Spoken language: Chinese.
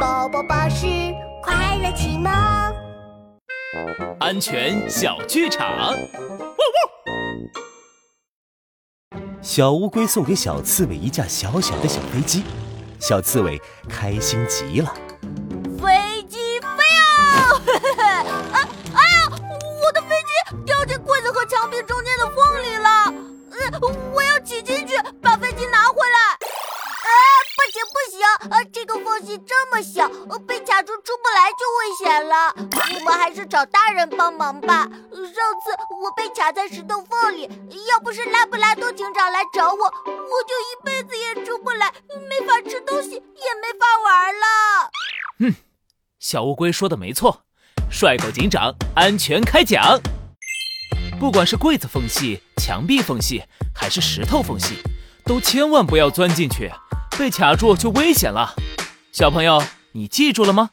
宝宝巴士快乐启蒙，安全小剧场。小乌龟送给小刺猬一架小小的小飞机，小刺猬开心极了。行不行，呃，这个缝隙这么小，被卡住出不来就危险了。我们还是找大人帮忙吧。上次我被卡在石头缝里，要不是拉布拉多警长来找我，我就一辈子也出不来，没法吃东西，也没法玩了。嗯，小乌龟说的没错，帅狗警长安全开讲。不管是柜子缝隙、墙壁缝隙，还是石头缝隙，都千万不要钻进去，被卡住就危险了。小朋友，你记住了吗？